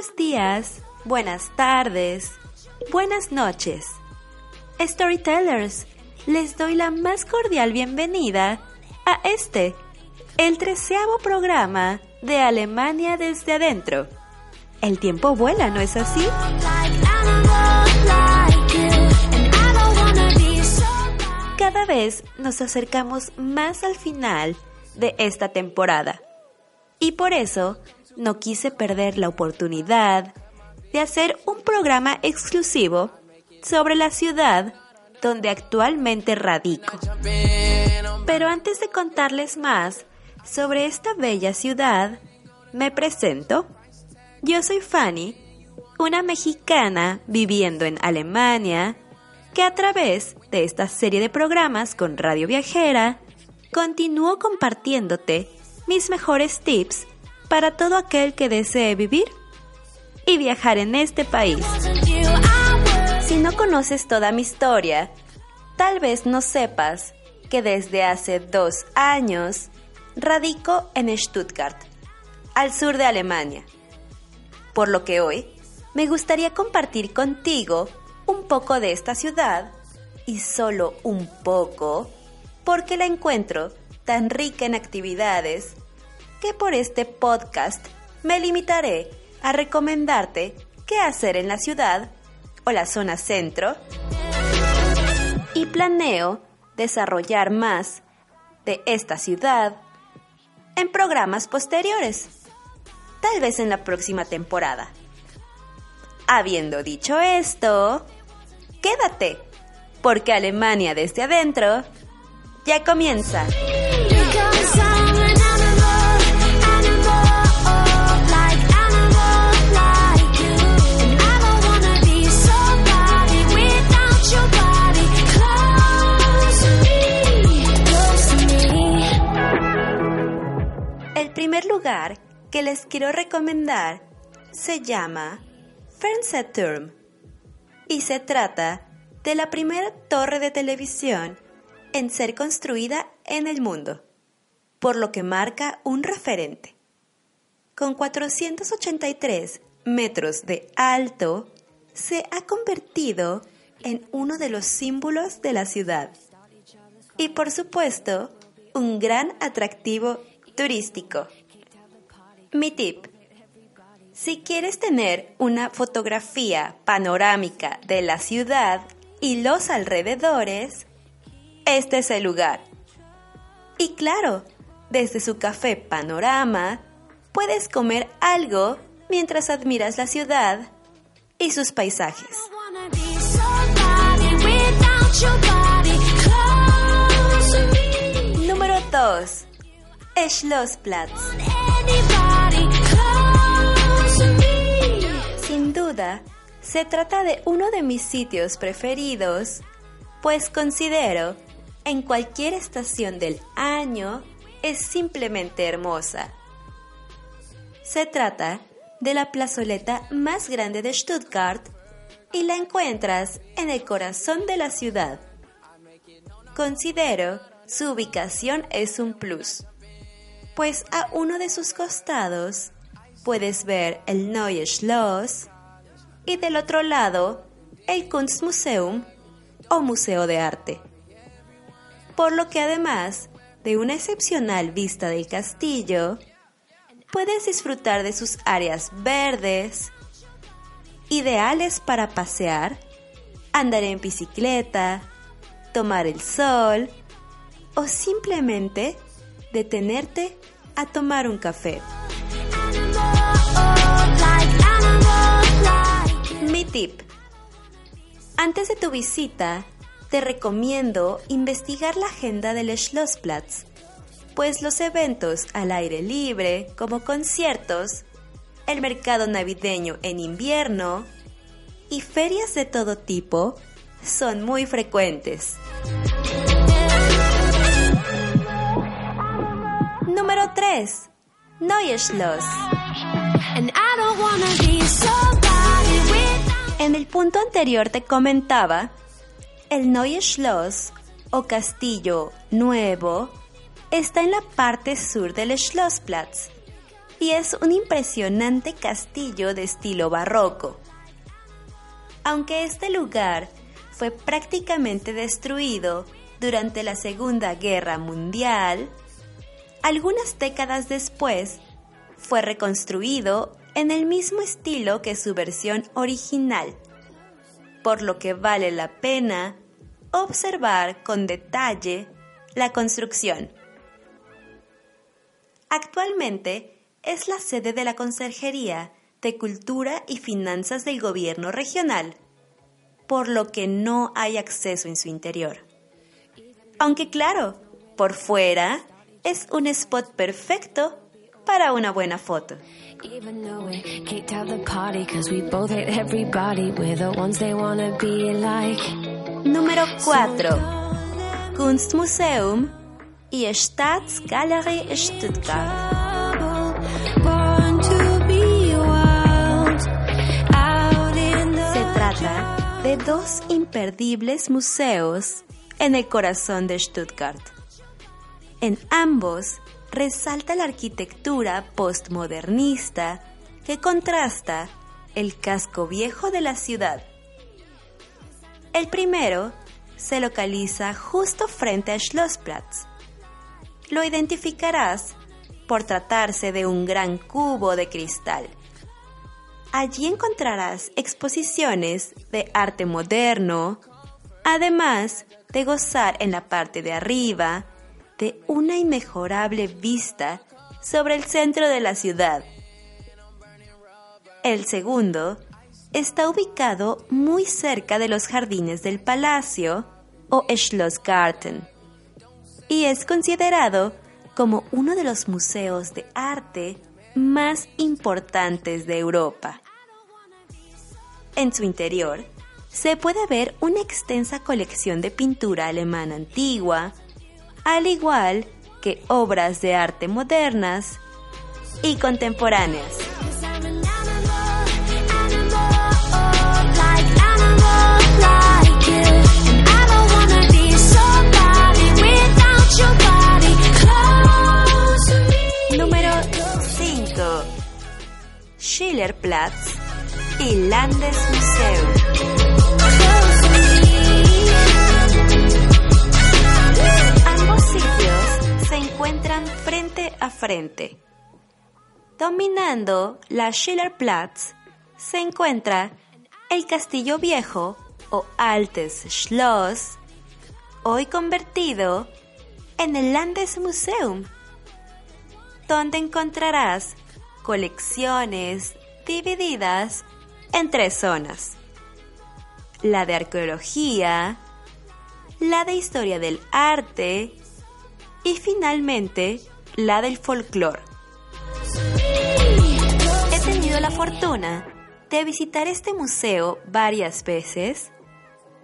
Buenos días, buenas tardes, buenas noches. Storytellers, les doy la más cordial bienvenida a este, el treceavo programa de Alemania desde adentro. El tiempo vuela, ¿no es así? Cada vez nos acercamos más al final de esta temporada. Y por eso no quise perder la oportunidad de hacer un programa exclusivo sobre la ciudad donde actualmente radico. Pero antes de contarles más sobre esta bella ciudad, me presento. Yo soy Fanny, una mexicana viviendo en Alemania, que a través de esta serie de programas con Radio Viajera, continúo compartiéndote mis mejores tips para todo aquel que desee vivir y viajar en este país. Si no conoces toda mi historia, tal vez no sepas que desde hace dos años radico en Stuttgart, al sur de Alemania. Por lo que hoy me gustaría compartir contigo un poco de esta ciudad y solo un poco porque la encuentro tan rica en actividades que por este podcast me limitaré a recomendarte qué hacer en la ciudad o la zona centro y planeo desarrollar más de esta ciudad en programas posteriores, tal vez en la próxima temporada. Habiendo dicho esto, quédate, porque Alemania desde adentro ya comienza. Que les quiero recomendar se llama Fernsehturm y se trata de la primera torre de televisión en ser construida en el mundo, por lo que marca un referente. Con 483 metros de alto, se ha convertido en uno de los símbolos de la ciudad y por supuesto un gran atractivo turístico. Mi tip. Si quieres tener una fotografía panorámica de la ciudad y los alrededores, este es el lugar. Y claro, desde su café Panorama, puedes comer algo mientras admiras la ciudad y sus paisajes. wanna be somebody Sin duda, se trata de uno de mis sitios preferidos, pues considero en cualquier estación del año es simplemente hermosa. Se trata de la plazoleta más grande de Stuttgart y la encuentras en el corazón de la ciudad. Considero su ubicación es un plus, pues a uno de sus costados puedes ver el Neue Schloss y del otro lado el Kunstmuseum o Museo de Arte. Por lo que además de una excepcional vista del castillo, puedes disfrutar de sus áreas verdes, ideales para pasear, andar en bicicleta, tomar el sol o simplemente detenerte a tomar un café. Tip. Antes de tu visita, te recomiendo investigar la agenda del Schlossplatz, pues los eventos al aire libre, como conciertos, el mercado navideño en invierno y ferias de todo tipo, son muy frecuentes. Número 3. Neue Schloss. En el punto anterior te comentaba, el Neue Schloss o Castillo Nuevo está en la parte sur del Schlossplatz y es un impresionante castillo de estilo barroco. Aunque este lugar fue prácticamente destruido durante la Segunda Guerra Mundial, algunas décadas después fue reconstruido en el mismo estilo que su versión original, por lo que vale la pena observar con detalle la construcción. Actualmente es la sede de la Conserjería de Cultura y Finanzas del Gobierno Regional, por lo que no hay acceso en su interior. Aunque claro, por fuera es un spot perfecto para una buena foto. Número 4. Kunstmuseum y Staatsgalerie Stuttgart. Se trata de dos imperdibles museos en el corazón de Stuttgart. En ambos resalta la arquitectura postmodernista que contrasta el casco viejo de la ciudad. El primero se localiza justo frente a Schlossplatz. Lo identificarás por tratarse de un gran cubo de cristal. Allí encontrarás exposiciones de arte moderno, además de gozar en la parte de arriba una inmejorable vista sobre el centro de la ciudad. El segundo está ubicado muy cerca de los jardines del palacio o Schlossgarten y es considerado como uno de los museos de arte más importantes de Europa. En su interior se puede ver una extensa colección de pintura alemana antigua, al igual que obras de arte modernas y contemporáneas. Número 5. Schillerplatz y Landesmuseum. Encuentran frente a frente. Dominando la Schillerplatz se encuentra el Castillo Viejo o Altes Schloss, hoy convertido en el Landesmuseum, donde encontrarás colecciones divididas en tres zonas. La de arqueología, la de historia del arte y finalmente la del folclore. He tenido la fortuna de visitar este museo varias veces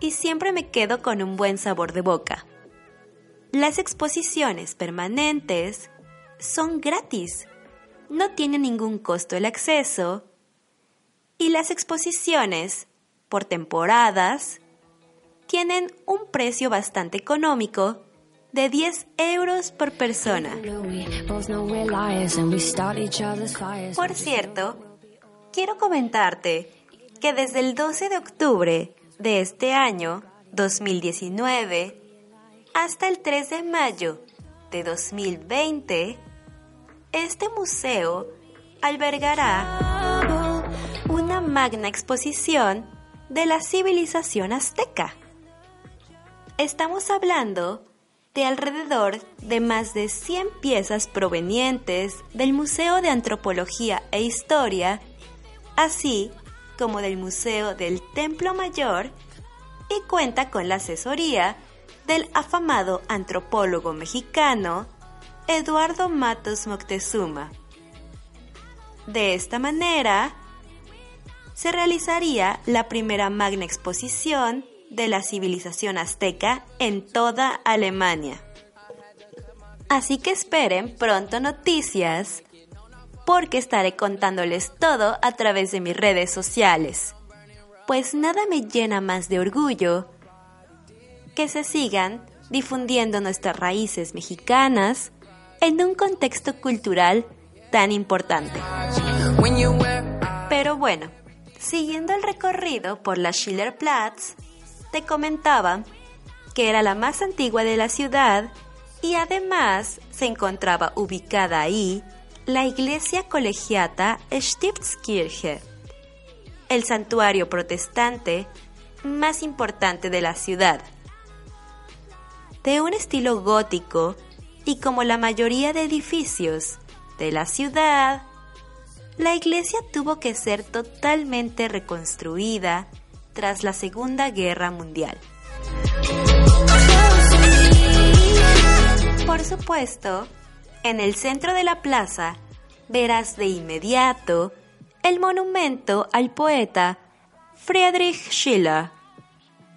y siempre me quedo con un buen sabor de boca. Las exposiciones permanentes son gratis, no tiene ningún costo el acceso y las exposiciones por temporadas tienen un precio bastante económico de 10 euros por persona. Por cierto, quiero comentarte que desde el 12 de octubre de este año 2019 hasta el 3 de mayo de 2020, este museo albergará una magna exposición de la civilización azteca. Estamos hablando de alrededor de más de 100 piezas provenientes del Museo de Antropología e Historia, así como del Museo del Templo Mayor, y cuenta con la asesoría del afamado antropólogo mexicano Eduardo Matos Moctezuma. De esta manera, se realizaría la primera magna exposición de la civilización azteca en toda Alemania. Así que esperen pronto noticias porque estaré contándoles todo a través de mis redes sociales. Pues nada me llena más de orgullo que se sigan difundiendo nuestras raíces mexicanas en un contexto cultural tan importante. Pero bueno, siguiendo el recorrido por la Schillerplatz, te comentaba que era la más antigua de la ciudad y además se encontraba ubicada ahí la iglesia colegiata Stiftskirche, el santuario protestante más importante de la ciudad. De un estilo gótico y como la mayoría de edificios de la ciudad, la iglesia tuvo que ser totalmente reconstruida tras la Segunda Guerra Mundial. Por supuesto, en el centro de la plaza verás de inmediato el monumento al poeta Friedrich Schiller,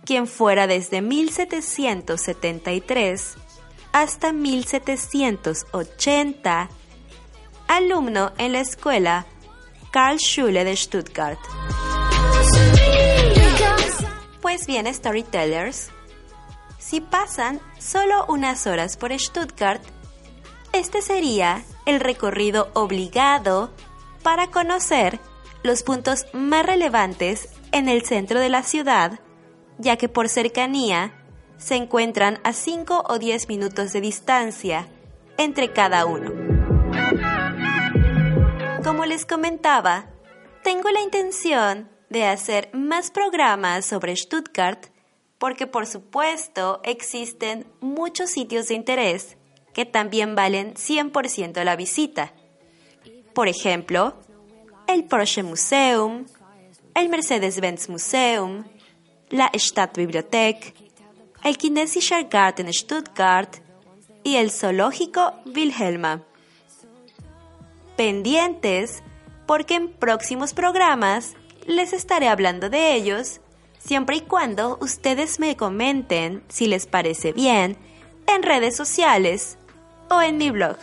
quien fuera desde 1773 hasta 1780 alumno en la escuela Karl Schule de Stuttgart. Bien, storytellers, si pasan solo unas horas por Stuttgart, este sería el recorrido obligado para conocer los puntos más relevantes en el centro de la ciudad, ya que por cercanía se encuentran a 5 o 10 minutos de distancia entre cada uno. Como les comentaba, tengo la intención de hacer más programas sobre Stuttgart porque por supuesto existen muchos sitios de interés que también valen 100% la visita. Por ejemplo, el Porsche Museum, el Mercedes-Benz Museum, la Stadtbibliothek, el Chinesischer Garten Stuttgart y el Zoológico Wilhelma. Pendientes porque en próximos programas les estaré hablando de ellos, siempre y cuando ustedes me comenten si les parece bien en redes sociales o en mi blog.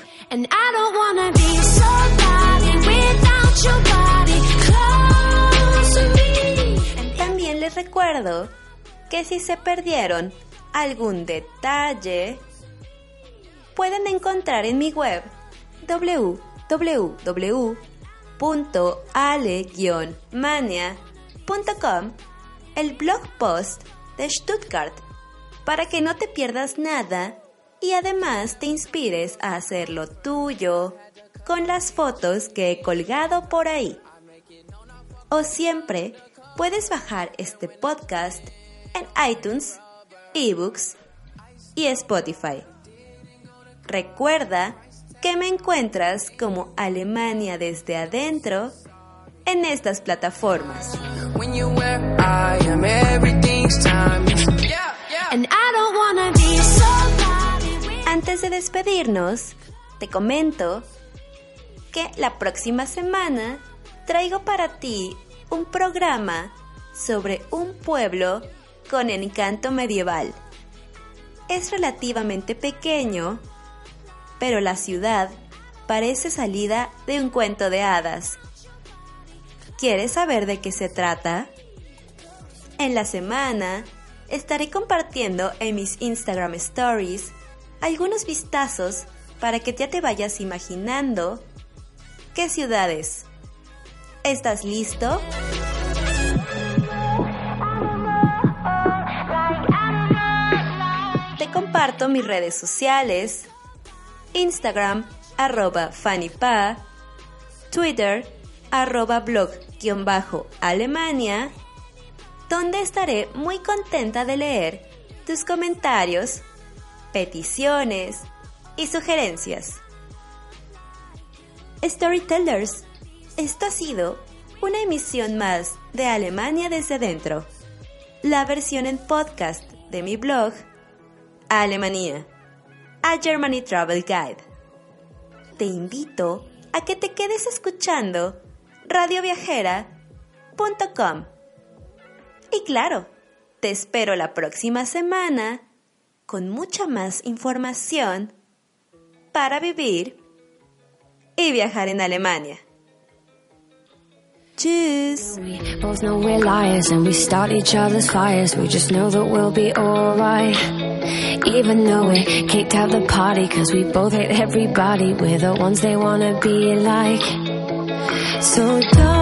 También les recuerdo que si se perdieron algún detalle, pueden encontrar en mi web www.ale-mania.com el blog post de Stuttgart para que no te pierdas nada y además te inspires a hacerlo tuyo con las fotos que he colgado por ahí. O siempre puedes bajar este podcast en iTunes, eBooks y Spotify. Recuerda que me encuentras como Alemania desde adentro en estas plataformas. Antes de despedirnos, te comento que la próxima semana traigo para ti un programa sobre un pueblo con encanto medieval. Es relativamente pequeño, pero la ciudad parece salida de un cuento de hadas. ¿Quieres saber de qué se trata? En la semana estaré compartiendo en mis Instagram Stories algunos vistazos para que ya te vayas imaginando qué ciudades. ¿Estás listo? Te comparto mis redes sociales Instagram arroba fannypa, Twitter arroba blog-alemania, donde estaré muy contenta de leer tus comentarios, peticiones y sugerencias. Storytellers, esto ha sido una emisión más de Alemania desde dentro, la versión en podcast de mi blog Alemania, a Germany Travel Guide. Te invito a que te quedes escuchando radioviajera.com. Y claro, te espero la próxima semana con mucha más información para vivir y viajar en Alemania. Tschüss. We both know we're liars and we start each other's fires. We just know that we'll be alright. Even though we kicked out the party, cause we both hate everybody. We're the ones they wanna be like. So don't